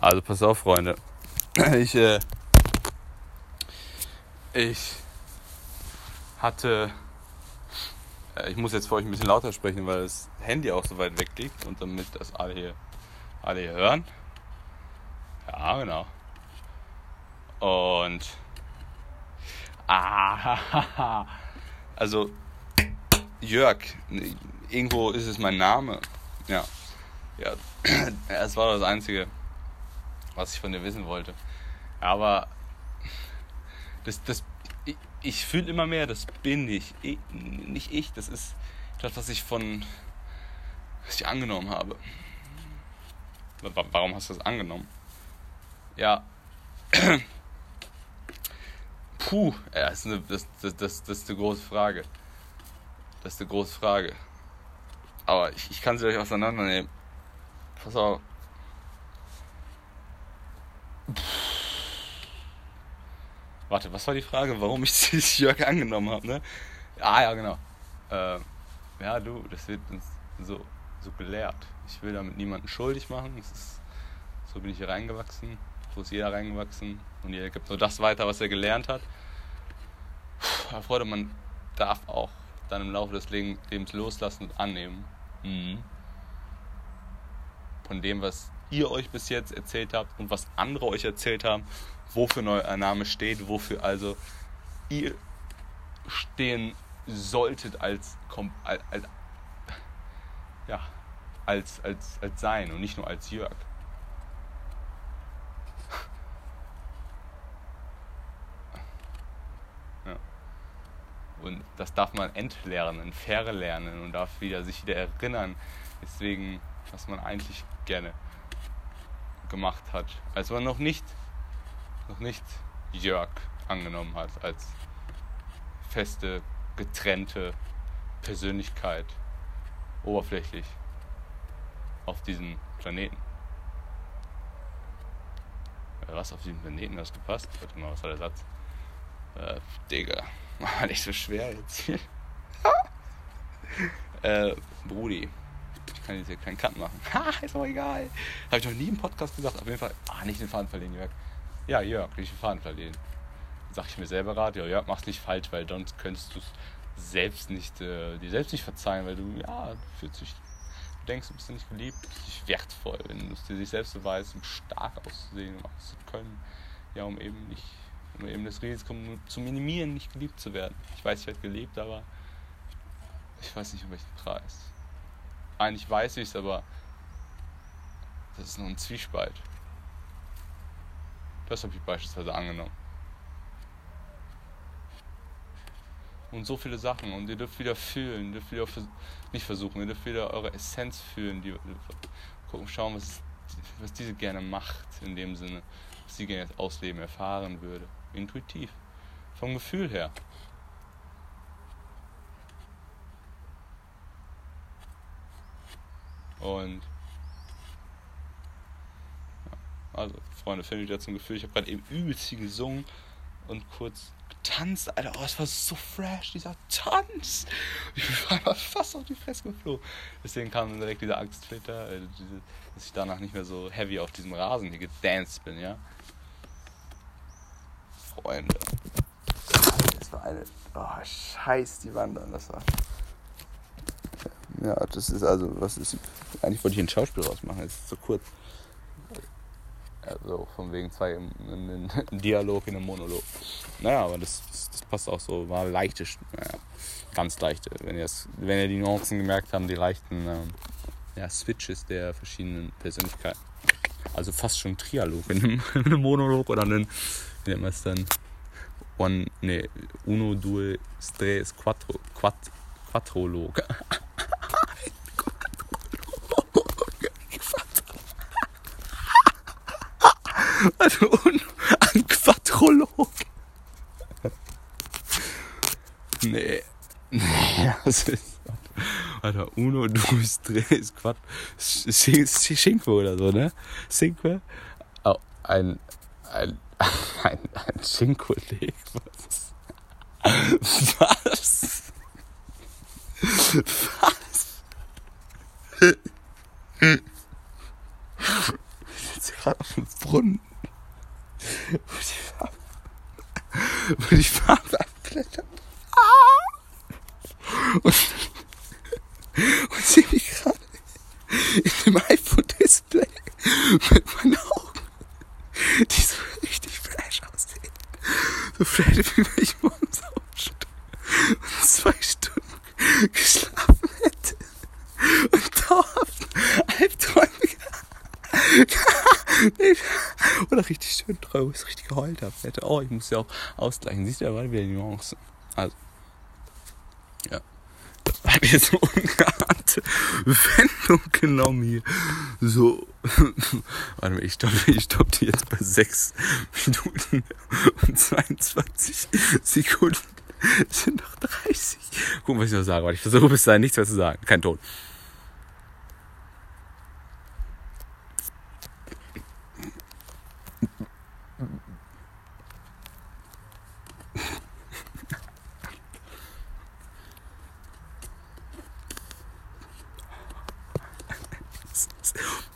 Also pass auf, Freunde. Ich, äh, ich hatte, äh, ich muss jetzt für euch ein bisschen lauter sprechen, weil das Handy auch so weit weg liegt und damit das alle hier, alle hier hören. Ja, genau. Und, ah, also Jörg, irgendwo ist es mein Name. Ja, ja, es war das Einzige was ich von dir wissen wollte. Aber das, das, ich, ich fühle immer mehr, das bin ich. ich. Nicht ich, das ist das, was ich von was ich angenommen habe. Warum hast du das angenommen? Ja. Puh, das, ist eine, das, das, das, das ist eine große Frage. Das ist eine große Frage. Aber ich, ich kann sie euch auseinandernehmen. Pass auf. Warte, was war die Frage, warum ich dieses Jörg angenommen habe, ne? Ah ja, genau. Äh, ja, du, das wird uns so, so gelehrt. Ich will damit niemanden schuldig machen. Ist, so bin ich hier reingewachsen. So ist jeder reingewachsen. Und jeder gibt nur das weiter, was er gelernt hat. Aber Freunde, man darf auch dann im Laufe des Lebens loslassen und annehmen. Mhm. Von dem, was ihr euch bis jetzt erzählt habt und was andere euch erzählt haben, wofür euer Name steht, wofür also ihr stehen solltet als, als, als ja, als, als, als sein und nicht nur als Jörg. Und das darf man entlernen, verlernen und darf wieder sich wieder erinnern. Deswegen, was man eigentlich gerne gemacht hat, als man noch nicht, noch nicht Jörg angenommen hat als feste, getrennte Persönlichkeit, oberflächlich auf diesem Planeten. Was auf diesem Planeten hast gepasst? Warte mal, was war der Satz? Äh, Digga, war nicht so schwer jetzt hier. äh, Brudi, kann jetzt hier keinen Cut machen. Ha, ist auch egal. Habe ich noch nie im Podcast gesagt. Auf jeden Fall, ah, nicht den Faden verlieren, Jörg. Ja, Jörg, nicht den Faden verlieren. Sag ich mir selber gerade, ja, Jörg, mach's nicht falsch, weil sonst könntest du es selbst nicht, äh, dir selbst nicht verzeihen, weil du, ja, du fühlst dich, du denkst, du bist nicht geliebt, du bist nicht wertvoll, wenn du es dir selbst beweist, um stark auszusehen, um zu können, ja, um eben nicht, um eben das Risiko zu minimieren, nicht geliebt zu werden. Ich weiß, ich werde gelebt, aber ich weiß nicht, um welchen Preis. Eigentlich weiß ich es, aber das ist nur ein Zwiespalt. Das habe ich beispielsweise angenommen. Und so viele Sachen. Und ihr dürft wieder fühlen, dürft wieder nicht versuchen, ihr dürft wieder eure Essenz fühlen. Die, gucken, schauen, was, was diese gerne macht, in dem Sinne, was sie gerne ausleben, erfahren würde. Intuitiv. Vom Gefühl her. Und ja, also, Freunde, findet ihr zum Gefühl, ich habe gerade eben übelst viel gesungen und kurz getanzt. Alter, oh, es war so fresh, dieser Tanz. Ich bin einfach fast auf die Fresse geflogen. Deswegen kam dann direkt dieser Angstflitter, äh, diese, dass ich danach nicht mehr so heavy auf diesem Rasen hier gedanced bin, ja. Freunde. Das war eine. Oh, scheiß die Wandern, das war. Ja, das ist also, was ist. Eigentlich wollte ich ein Schauspiel rausmachen, jetzt ist es so kurz. Also von wegen zwei im Dialog, in einem Monolog. Naja, aber das, das, das passt auch so, war leichte, naja, ganz leichte. Wenn ihr, wenn ihr die Nuancen gemerkt habt, die leichten ähm, ja, Switches der verschiedenen Persönlichkeiten. Also fast schon Trialog in einem, in einem Monolog oder einen, wie nennt man es dann? One, nee, Uno, Due, Tres, Quattro, Quatt, Quattrolog. Also ein Quadrolog. Nee. Nee, das ist. Alter, uno, dos, tres, quattro. Cinque oder so, ne? Cinque. Oh, ein. Ein. Ein, ein Cinque-Leg. Was? Was? Was? gerade auf dem Brunnen, wo die Farbe, wo die Farbe abblättert. Und, und sehe mich gerade in dem iPhone-Display mit meinen Augen, die so richtig fresh aussehen. So fresh, wie wenn ich morgens aufstehe und zwei Stunden geschlafen hätte und dauerhaft Albträume oder richtig schön es richtig geheult habe hätte. Oh, ich muss ja auch ausgleichen. Siehst du, da war wieder die Nuance. Also, ja. Das hat jetzt so ungeahnte Wendung genommen hier. So, warte mal, ich stoppe, ich stoppe jetzt bei 6 Minuten und 22 Sekunden. Es sind noch 30. Gucken, was ich noch sage. Warte, ich versuche bis dahin nichts mehr zu sagen. Kein Ton. うん。